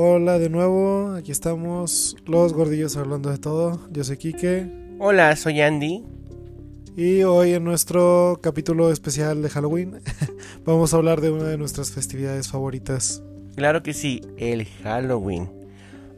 Hola de nuevo, aquí estamos los gordillos hablando de todo. Yo soy Kike. Hola, soy Andy. Y hoy en nuestro capítulo especial de Halloween vamos a hablar de una de nuestras festividades favoritas. Claro que sí, el Halloween.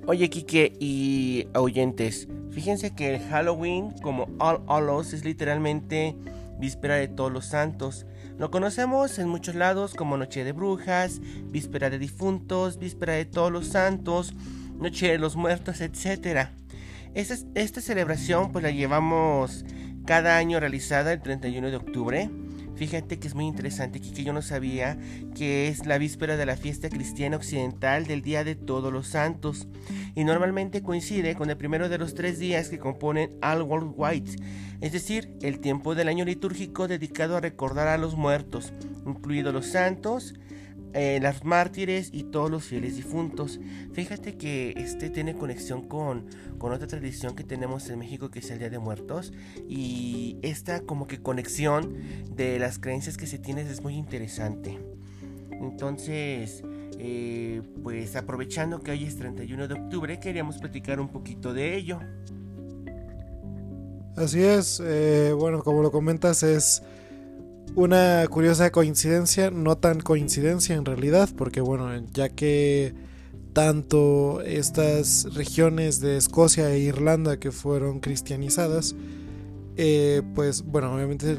Oye, Kike y oyentes, fíjense que el Halloween, como All Hallows, es literalmente víspera de todos los santos. Lo conocemos en muchos lados como Noche de Brujas, Víspera de Difuntos, Víspera de Todos los Santos, Noche de los Muertos, etc. Esta, esta celebración pues la llevamos cada año realizada el 31 de octubre. Fíjate que es muy interesante que yo no sabía que es la víspera de la fiesta cristiana occidental del Día de Todos los Santos. Y normalmente coincide con el primero de los tres días que componen All World White, es decir, el tiempo del año litúrgico dedicado a recordar a los muertos, incluidos los santos, eh, las mártires y todos los fieles difuntos. Fíjate que este tiene conexión con, con otra tradición que tenemos en México que es el Día de Muertos y esta como que conexión de las creencias que se tienen es muy interesante. Entonces, eh, pues aprovechando que hoy es 31 de octubre, queríamos platicar un poquito de ello. Así es, eh, bueno, como lo comentas, es una curiosa coincidencia, no tan coincidencia en realidad, porque bueno, ya que tanto estas regiones de Escocia e Irlanda que fueron cristianizadas, eh, pues bueno, obviamente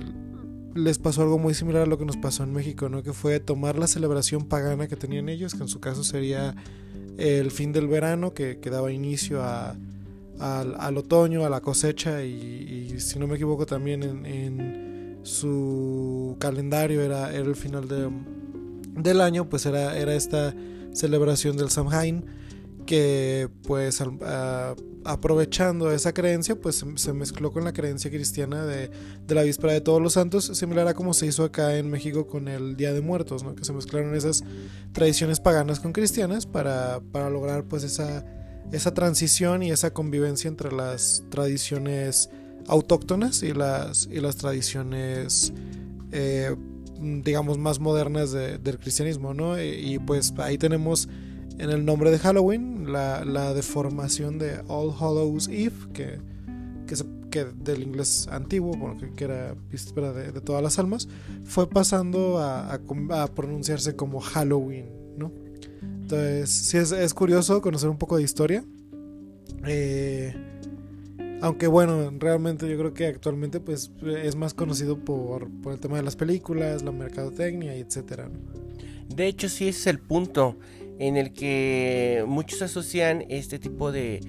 les pasó algo muy similar a lo que nos pasó en México, ¿no? Que fue tomar la celebración pagana que tenían ellos, que en su caso sería el fin del verano, que, daba inicio a, al, otoño, a la cosecha, y, si no me equivoco también en su calendario era, era el final de, del año, pues era, era esta celebración del Samhain que pues aprovechando esa creencia pues se, mezcló con la creencia cristiana de, de, la víspera de todos los santos similar a como se hizo acá en México con el Día de Muertos ¿no? que se mezclaron esas tradiciones paganas con cristianas para, para lograr pues esa, esa transición y esa convivencia entre las tradiciones autóctonas y las, y las tradiciones, eh, digamos, más modernas del cristianismo, ¿no? Y, pues ahí tenemos en el nombre de Halloween la, la deformación de All Hallows Eve, que, que, del inglés antiguo, bueno, que, era víspera de, todas las almas, fue pasando a, a, pronunciarse como Halloween, ¿no? Entonces, sí es, es curioso conocer un poco de historia. Eh, aunque bueno, realmente yo creo que actualmente pues es más conocido por, el tema de las películas, la mercadotecnia etcétera. De hecho, sí es el punto en el que muchos asocian este tipo de,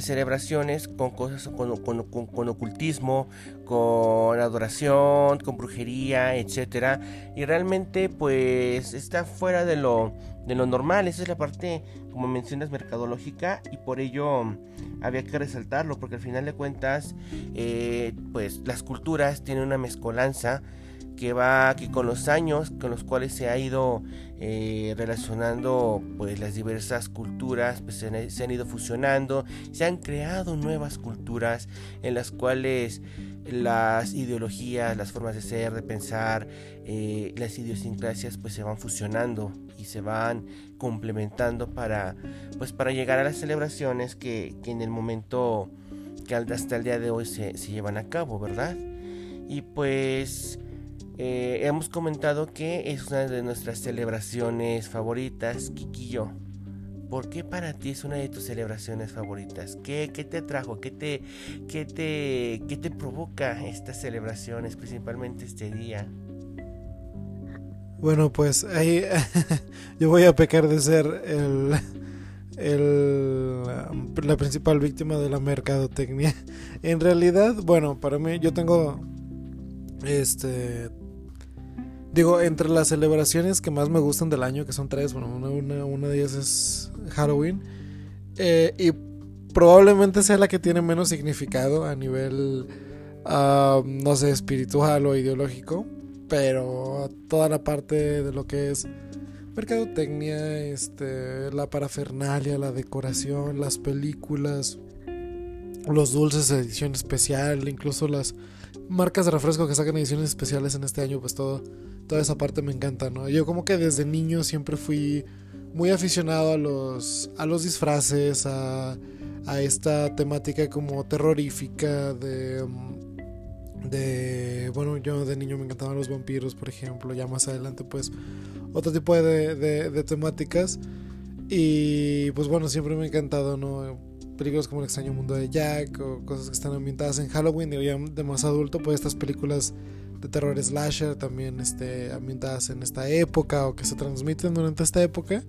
celebraciones con cosas, con, con, ocultismo, con adoración, con brujería, etcétera, y realmente pues está fuera de lo, de lo normal, esa es la parte, como mencionas, mercadológica, y por ello había que resaltarlo, porque al final de cuentas, eh, pues las culturas tienen una mezcolanza, que va que con los años con los cuales se ha ido eh, relacionando pues las diversas culturas pues, se, han, ido fusionando se han creado nuevas culturas en las cuales las ideologías las formas de ser de pensar eh, las idiosincrasias pues se van fusionando y se van complementando para pues para llegar a las celebraciones que, en el momento que hasta el día de hoy se, se llevan a cabo verdad y pues eh, hemos comentado que es una de nuestras celebraciones favoritas, Kikillo. ¿Por qué para ti es una de tus celebraciones favoritas? ¿Qué, te atrajo? ¿Qué te, qué, te, ¿Qué te provoca estas celebraciones, principalmente este día? Bueno, pues ahí yo voy a pecar de ser el, el, la principal víctima de la mercadotecnia. En realidad, bueno, para mí yo tengo este Digo, entre las celebraciones que más me gustan del año, que son tres, bueno, una, una, de ellas es Halloween. Eh, y probablemente sea la que tiene menos significado a nivel, ah, no sé, espiritual o ideológico. Pero toda la parte de lo que es mercadotecnia, este, la parafernalia, la decoración, las películas, los dulces de edición especial, incluso las marcas de refresco que sacan ediciones especiales en este año, pues todo, toda esa parte me encanta, ¿no? Yo como que desde niño siempre fui muy aficionado a los, a los disfraces, a, a esta temática como terrorífica de... De, bueno, yo de niño me encantaban los vampiros, por ejemplo, ya más adelante pues otro tipo de, de temáticas. Y pues bueno, siempre me ha encantado, ¿no? películas como El extraño mundo de Jack o cosas que están ambientadas en Halloween y ya de más adulto, pues estas películas de terror slasher también este, ambientadas en esta época o que se transmiten durante esta época.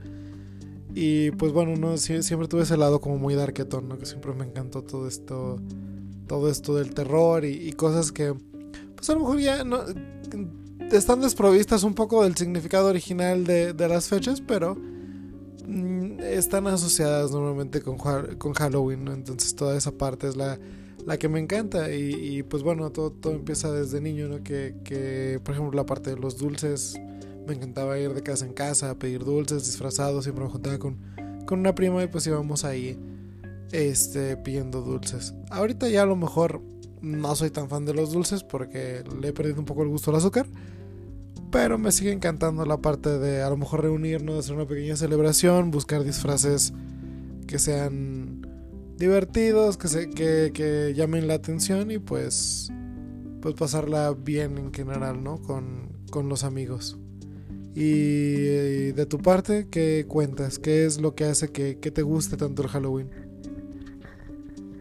Y pues bueno, no siempre tuve ese lado como muy darketón, ¿no? Que siempre me encantó todo esto todo esto del terror y, cosas que pues a lo mejor ya no están desprovistas un poco del significado original de, las fechas, pero Mm, están asociadas normalmente con, con Halloween, entonces toda esa parte es la, la que me encanta y, pues bueno, todo, todo empieza desde niño, ¿no? Que, que, por ejemplo la parte de los dulces, me encantaba ir de casa en casa a pedir dulces disfrazados, siempre me juntaba con, con una prima y pues íbamos ahí este, pidiendo dulces. Ahorita ya a lo mejor no soy tan fan de los dulces porque le he perdido un poco el gusto al azúcar. Pero me sigue encantando la parte de a lo mejor reunirnos, hacer una pequeña celebración, buscar disfraces que sean divertidos, que, se, que, que llamen la atención y pues, pues pasarla bien en general, ¿no? Con, con los amigos. Y, de tu parte, ¿qué cuentas? ¿Qué es lo que hace que, que te guste tanto el Halloween?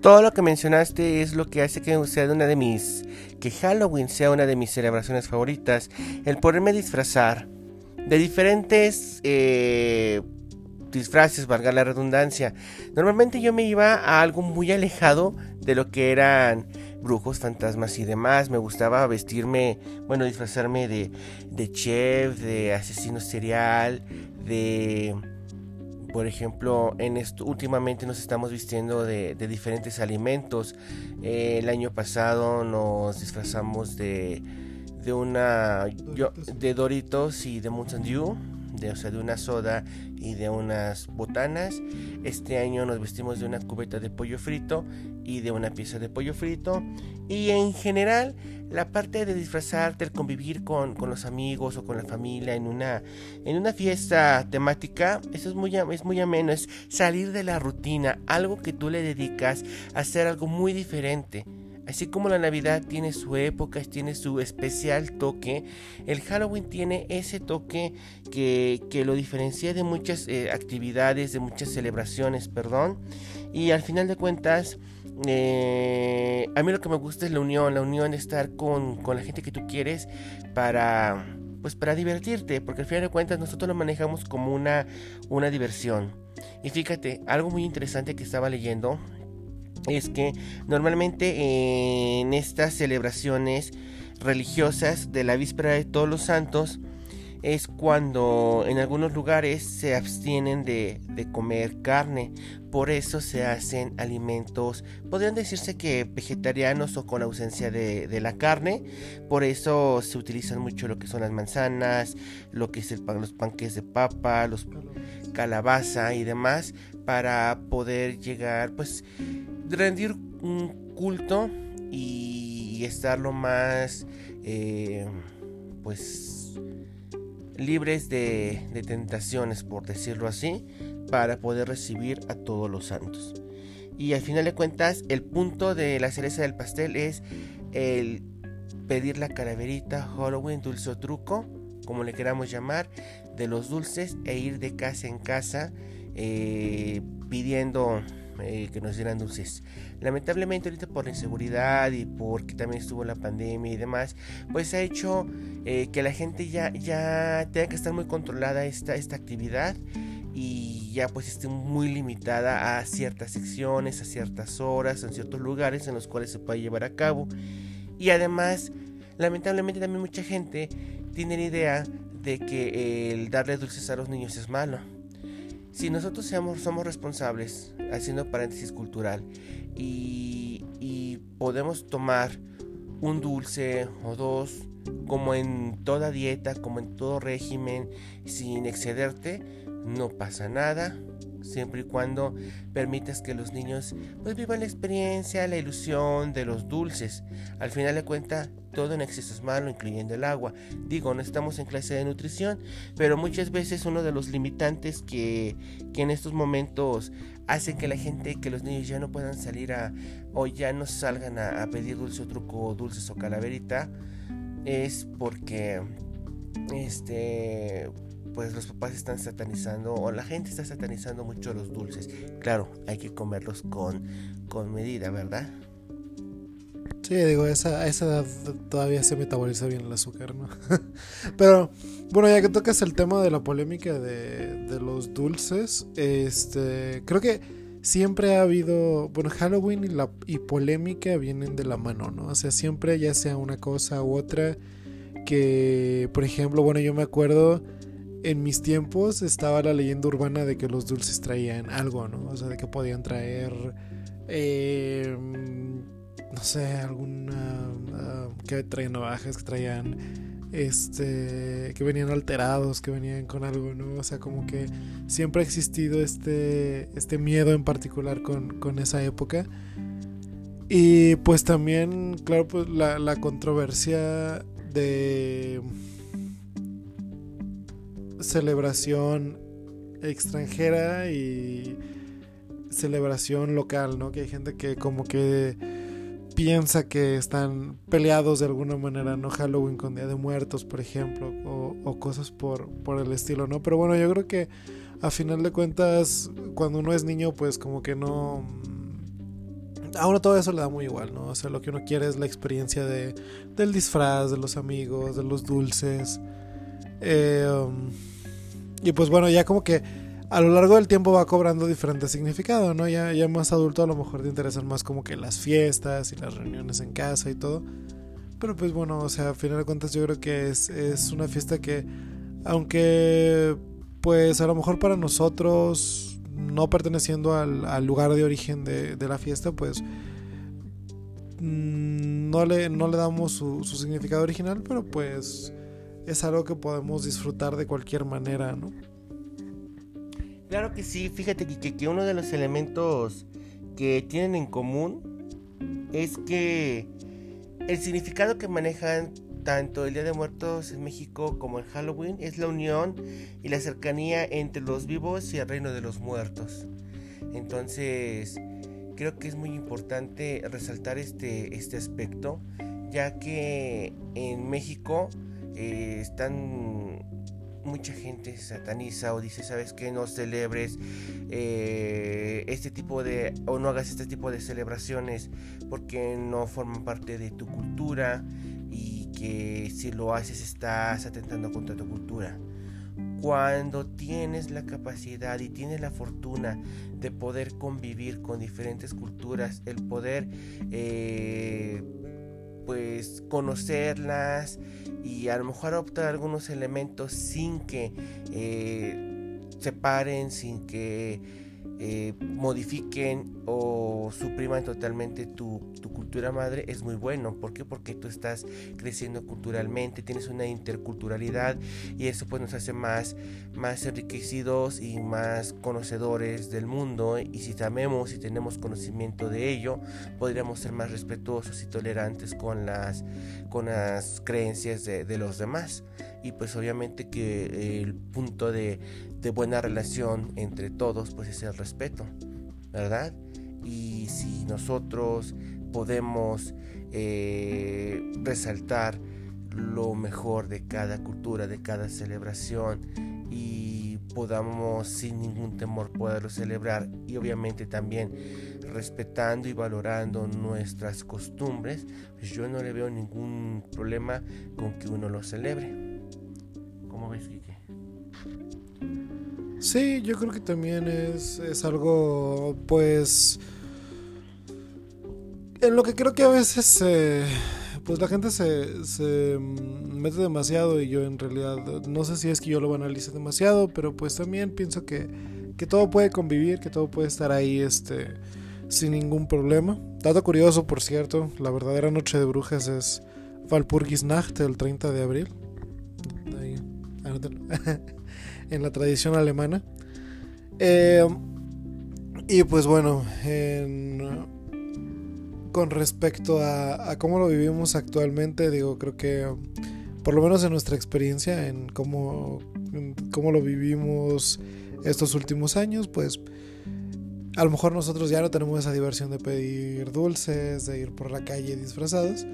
Todo lo que mencionaste es lo que hace que sea una de mis. que Halloween sea una de mis celebraciones favoritas. El poderme disfrazar de diferentes eh, disfraces, valga la redundancia. Normalmente yo me iba a algo muy alejado de lo que eran brujos, fantasmas y demás. Me gustaba vestirme, bueno, disfrazarme de, de chef, de asesino serial, de por ejemplo, en esto, últimamente nos estamos vistiendo de, diferentes alimentos. Eh, el año pasado nos disfrazamos de, de una de Doritos y de Mountain Dew, de, o sea, de una soda y de unas botanas. Este año nos vestimos de una cubeta de pollo frito y de una pieza de pollo frito. Y en general la parte de disfrazarte, el convivir con, los amigos o con la familia en una, en una fiesta temática, eso es muy, es muy ameno, es salir de la rutina, algo que tú le dedicas a hacer algo muy diferente. Así como la Navidad tiene su época, tiene su especial toque, el Halloween tiene ese toque que, lo diferencia de muchas eh, actividades, de muchas celebraciones, perdón. Y al final de cuentas, eh, a mí lo que me gusta es la unión, la unión de estar con, la gente que tú quieres para, pues para divertirte, porque al final de cuentas nosotros lo manejamos como una, una diversión. Y fíjate, algo muy interesante que estaba leyendo es que normalmente en estas celebraciones religiosas de la víspera de todos los santos, es cuando en algunos lugares se abstienen de, comer carne. Por eso se hacen alimentos, podrían decirse que vegetarianos o con ausencia de, la carne. Por eso se utilizan mucho lo que son las manzanas, lo que es el pan, los panques de papa, los calabaza y demás, para poder llegar, pues, rendir un culto y, estar lo más, eh, pues, libres de, tentaciones, por decirlo así, para poder recibir a todos los santos. Y al final de cuentas, el punto de la cereza del pastel es el pedir la calaverita, Halloween, dulce o truco, como le queramos llamar, de los dulces e ir de casa en casa eh, pidiendo eh, que nos dieran dulces. Lamentablemente ahorita por la inseguridad y porque también estuvo la pandemia y demás, pues ha hecho eh, que la gente ya, ya tenga que estar muy controlada esta, esta actividad y ya pues esté muy limitada a ciertas secciones, a ciertas horas, en ciertos lugares en los cuales se puede llevar a cabo. Y además, lamentablemente también mucha gente tiene la idea de que el darle dulces a los niños es malo. Si nosotros somos responsables, haciendo paréntesis cultural, y, podemos tomar un dulce o dos, como en toda dieta, como en todo régimen, sin excederte, no pasa nada, siempre y cuando permitas que los niños pues vivan la experiencia, la ilusión de los dulces. Al final de cuentas, todo en exceso es malo, incluyendo el agua. Digo, no estamos en clase de nutrición, pero muchas veces uno de los limitantes que, que en estos momentos hace que la gente, que los niños ya no puedan salir a, o ya no salgan a, a pedir dulce o truco, dulces o calaverita, es porque este pues los papás están satanizando o la gente está satanizando mucho los dulces. Claro, hay que comerlos con, con medida, ¿verdad? Sí, digo, esa, a esa edad todavía se metaboliza bien el azúcar, ¿no? Pero, bueno, ya que tocas el tema de la polémica de, de los dulces, este, creo que siempre ha habido, bueno, Halloween y, la, y polémica vienen de la mano, ¿no? O sea, siempre ya sea una cosa u otra, que, por ejemplo, bueno, yo me acuerdo en mis tiempos estaba la leyenda urbana de que los dulces traían algo, ¿no? O sea, de que podían traer, eh, no sé, alguna, uh, que traían navajas, que traían, este, que venían alterados, que venían con algo, ¿no? O sea, como que siempre ha existido este, este miedo en particular con, con esa época. Y pues también, claro, pues la, la controversia de celebración extranjera y celebración local, ¿no? Que hay gente que como que piensa que están peleados de alguna manera, ¿no? Halloween con Día de Muertos, por ejemplo, o, cosas por, por el estilo, ¿no? Pero bueno, yo creo que a final de cuentas, cuando uno es niño, pues como que no... A uno todo eso le da muy igual, ¿no? O sea, lo que uno quiere es la experiencia de, del disfraz, de los amigos, de los dulces. Eh, um, y pues bueno, ya como que a lo largo del tiempo va cobrando diferente significado, ¿no? Ya, ya más adulto a lo mejor te interesan más como que las fiestas y las reuniones en casa y todo. Pero pues bueno, o sea, a final de cuentas yo creo que es, es una fiesta que, aunque pues a lo mejor para nosotros, no perteneciendo al, al lugar de origen de, de, la fiesta, pues no le, no le damos su, su significado original, pero pues es algo que podemos disfrutar de cualquier manera, ¿no? Claro que sí, fíjate que, que, uno de los elementos que tienen en común es que el significado que manejan tanto el Día de Muertos en México como el Halloween es la unión y la cercanía entre los vivos y el reino de los muertos. Entonces, creo que es muy importante resaltar este, este aspecto, ya que en México eh, están mucha gente sataniza o dice, ¿sabes qué? No celebres eh, este tipo de, o no hagas este tipo de celebraciones porque no forman parte de tu cultura y que si lo haces estás atentando contra tu cultura. Cuando tienes la capacidad y tienes la fortuna de poder convivir con diferentes culturas, el poder eh, pues conocerlas y a lo mejor adoptar algunos elementos sin que eh, separen, sin que eh, modifiquen o supriman totalmente tu, tu, cultura madre es muy bueno. ¿Por qué? Porque tú estás creciendo culturalmente, tienes una interculturalidad y eso pues nos hace más, más enriquecidos y más conocedores del mundo. Y si sabemos y tenemos conocimiento de ello, podríamos ser más respetuosos y tolerantes con las, con las creencias de los demás. Y pues obviamente que el punto de, de buena relación entre todos pues es el respeto, ¿verdad? Y si nosotros podemos eh, resaltar lo mejor de cada cultura, de cada celebración y podamos sin ningún temor poderlo celebrar y obviamente también respetando y valorando nuestras costumbres, pues yo no le veo ningún problema con que uno lo celebre. ¿Cómo ves, Quique? Sí, yo creo que también es, es algo, pues, en lo que creo que a veces, pues la gente se, se mete demasiado y yo en realidad no sé si es que yo lo banalice demasiado, pero pues también pienso que, que todo puede convivir, que todo puede estar ahí, este, sin ningún problema. Dato curioso, por cierto, la verdadera noche de brujas es Walpurgisnacht, el 30 de abril. En la tradición alemana. Eh, Y pues bueno, con respecto a, cómo lo vivimos actualmente, digo, creo que por lo menos en nuestra experiencia, en cómo, en cómo lo vivimos estos últimos años, pues a lo mejor nosotros ya no tenemos esa diversión de pedir dulces, de ir por la calle disfrazados.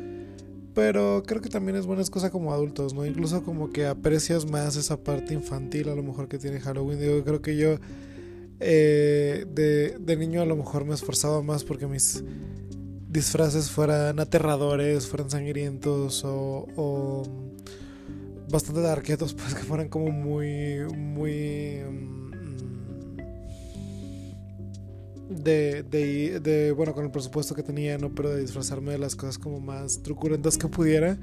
Pero creo que también es buena excusa como adultos, ¿no? Incluso como que aprecias más esa parte infantil a lo mejor que tiene Halloween. Digo, creo que yo eh, de, de, niño a lo mejor me esforzaba más porque mis disfraces fueran aterradores, fueran sangrientos o, o bastante darquetos, pues que fueran como muy, muy... de, de, bueno, con el presupuesto que tenía, no, pero de disfrazarme de las cosas como más truculentas que pudiera,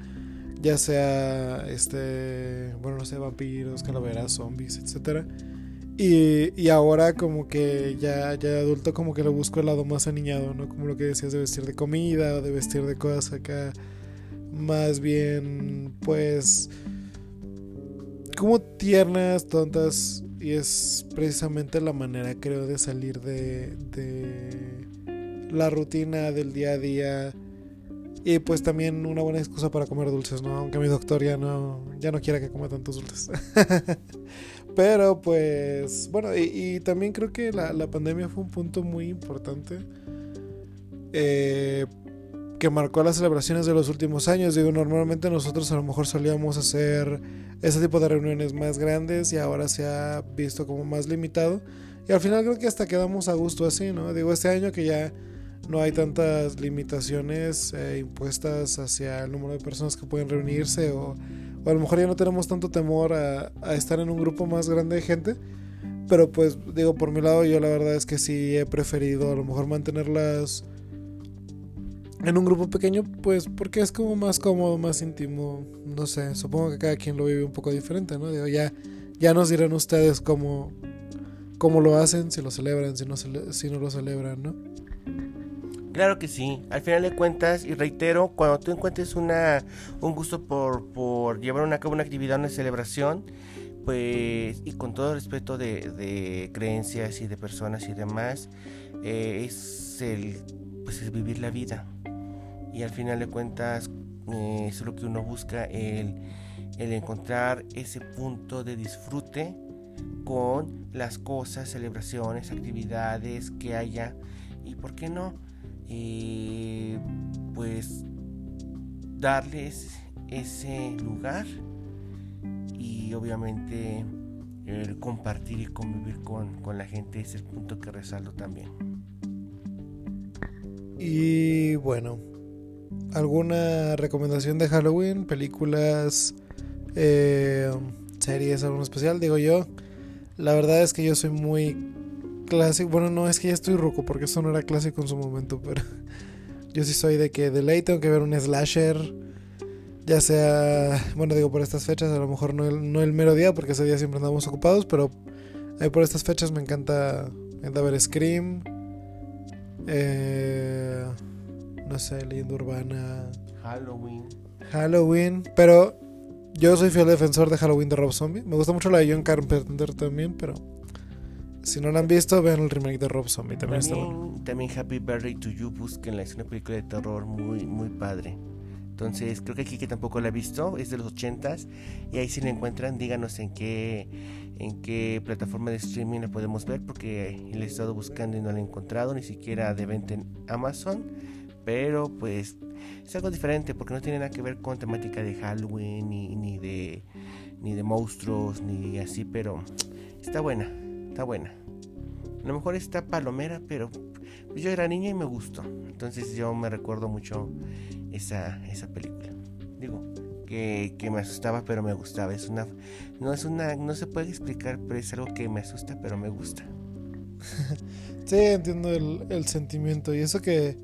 ya sea, este, bueno, no sé, vampiros, calaveras, zombies, etcétera. Y, y ahora como que ya, ya adulto como que le busco el lado más aniñado, ¿no? Como lo que decías de vestir de comida o de vestir de cosas acá más bien pues como tiernas, tontas y es precisamente la manera, creo, de salir de, de la rutina del día a día. Y pues también una buena excusa para comer dulces, ¿no? Aunque mi doctor ya no, ya no quiera que coma tantos dulces. Pero pues, bueno, y, también creo que la, la, pandemia fue un punto muy importante. Eh, que marcó las celebraciones de los últimos años. Digo, normalmente nosotros a lo mejor solíamos hacer ese tipo de reuniones más grandes y ahora se ha visto como más limitado. Y al final creo que hasta quedamos a gusto así, ¿no? Digo, este año que ya no hay tantas limitaciones eh, impuestas hacia el número de personas que pueden reunirse o, a lo mejor ya no tenemos tanto temor a, a estar en un grupo más grande de gente. Pero pues digo, por mi lado yo la verdad es que sí he preferido a lo mejor mantenerlas en un grupo pequeño, pues porque es como más cómodo, más íntimo, no sé, supongo que cada quien lo vive un poco diferente, ¿no? Ya, ya nos dirán ustedes cómo, cómo lo hacen, si lo celebran, si no, si no lo celebran, ¿no? Claro que sí, al final de cuentas, y reitero, cuando tú encuentres una, un gusto por, por llevar a cabo una actividad, una celebración, pues, y con todo respeto de, de creencias y de personas y demás, eh, es el pues es vivir la vida y al final de cuentas eh, es lo que uno busca, el, encontrar ese punto de disfrute con las cosas, celebraciones, actividades que haya y por qué no, eh, pues darles ese lugar y obviamente el compartir y convivir con, con la gente es el punto que resalto también. Y bueno, ¿Alguna recomendación de Halloween? ¿Películas? Eh, ¿Series? ¿Algo especial? Digo yo. La verdad es que yo soy muy clásico. Bueno, no es que ya estoy ruco porque eso no era clásico en su momento, pero yo sí soy de que de ley tengo que ver un slasher. Ya sea, bueno, digo por estas fechas, a lo mejor no el, no el mero día porque ese día siempre andamos ocupados, pero ahí por estas fechas me encanta, me encanta ver Scream. Eh, no sé, leyenda urbana. Halloween. Halloween, pero yo soy fiel defensor de Halloween de Rob Zombie. Me gusta mucho la de John Carpenter también, pero si no la han visto, vean el remake de Rob Zombie. También, también, Happy Birthday to You, busquen es una película de terror muy, muy padre. Entonces, creo que aquí que tampoco la he visto, es de los 80s. Y ahí si la encuentran, díganos en qué, en qué plataforma de streaming la podemos ver, porque la he estado buscando y no la he encontrado, ni siquiera de venta en Amazon. Pero pues es algo diferente porque no tiene nada que ver con temática de Halloween ni, ni de ni de monstruos ni así, pero está buena, está buena. A lo mejor está palomera, pero yo era niña y me gustó. Entonces yo me recuerdo mucho esa, esa película. Digo, que, que, me asustaba pero me gustaba. Es una. No es una. no se puede explicar, pero es algo que me asusta, pero me gusta. sí, entiendo el, el sentimiento. Y eso que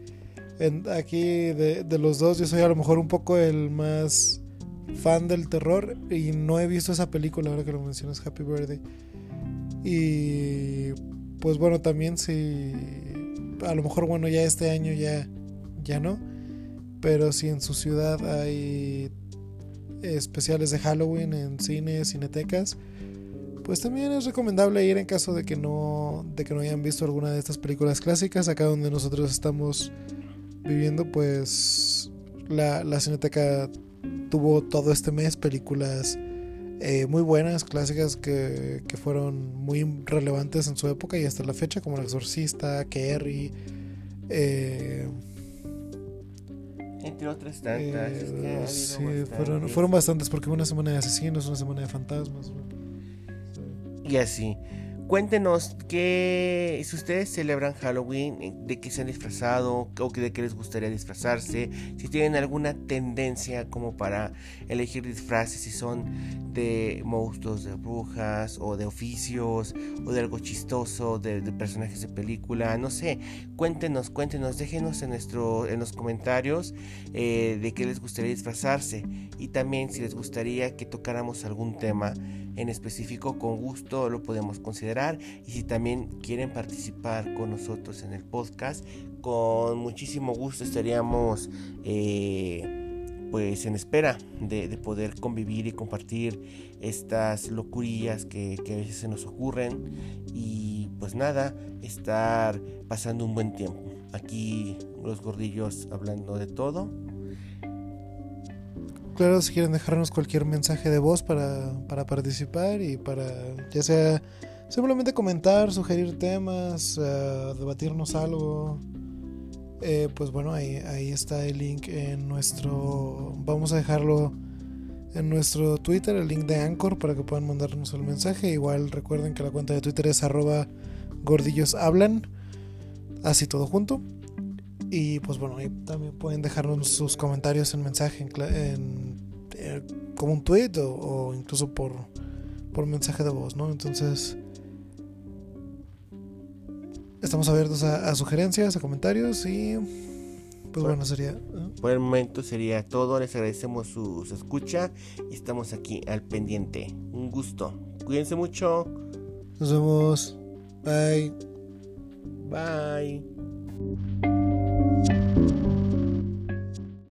aquí de, de, los dos yo soy a lo mejor un poco el más fan del terror y no he visto esa película ahora que lo mencionas Happy Birthday. Y pues bueno también si a lo mejor bueno ya este año ya ya no pero si en su ciudad hay especiales de Halloween en cines cinetecas pues también es recomendable ir en caso de que no de que no hayan visto alguna de estas películas clásicas. Acá donde nosotros estamos viviendo pues la, la cineteca tuvo todo este mes películas eh, muy buenas, clásicas que, que, fueron muy relevantes en su época y hasta la fecha, como El Exorcista, Kerry. Eh, Entre otras tantas. Eh, sí, fueron, fueron bastantes porque una semana de asesinos, una semana de fantasmas. Y así. Cuéntenos que si ustedes celebran Halloween, eh, de qué se han disfrazado o de qué les gustaría disfrazarse, si tienen alguna tendencia como para elegir disfraces, si son de monstruos, de brujas o de oficios o de algo chistoso, de, personajes de película, no sé, cuéntenos, cuéntenos, déjenos en, nuestro, en los comentarios eh, de qué les gustaría disfrazarse. Y también si les gustaría que tocáramos algún tema en específico, con gusto lo podemos considerar. Y si también quieren participar con nosotros en el podcast, con muchísimo gusto estaríamos eh, pues en espera de, poder convivir y compartir estas locurillas que, que a veces se nos ocurren. Y pues nada, estar pasando un buen tiempo. Aquí los gordillos hablando de todo claro, si quieren dejarnos cualquier mensaje de voz para, participar y para ya sea simplemente comentar, sugerir temas, eh, debatirnos algo. Eh, pues bueno, ahí, ahí está el link en nuestro... Vamos a dejarlo en nuestro Twitter, el link de Anchor para que puedan mandarnos el mensaje. Igual recuerden que la cuenta de Twitter es arroba gordillos hablan. Así todo junto. Y pues bueno, ahí también pueden dejarnos sus comentarios en mensaje, en, eh, como un tweet o, incluso por, por mensaje de voz, ¿no? Entonces, estamos abiertos a, sugerencias, a comentarios y pues bueno, sería... Por el momento sería todo, les agradecemos su, su escucha y estamos aquí al pendiente. Un gusto. Cuídense mucho. Nos vemos. Bye. Bye.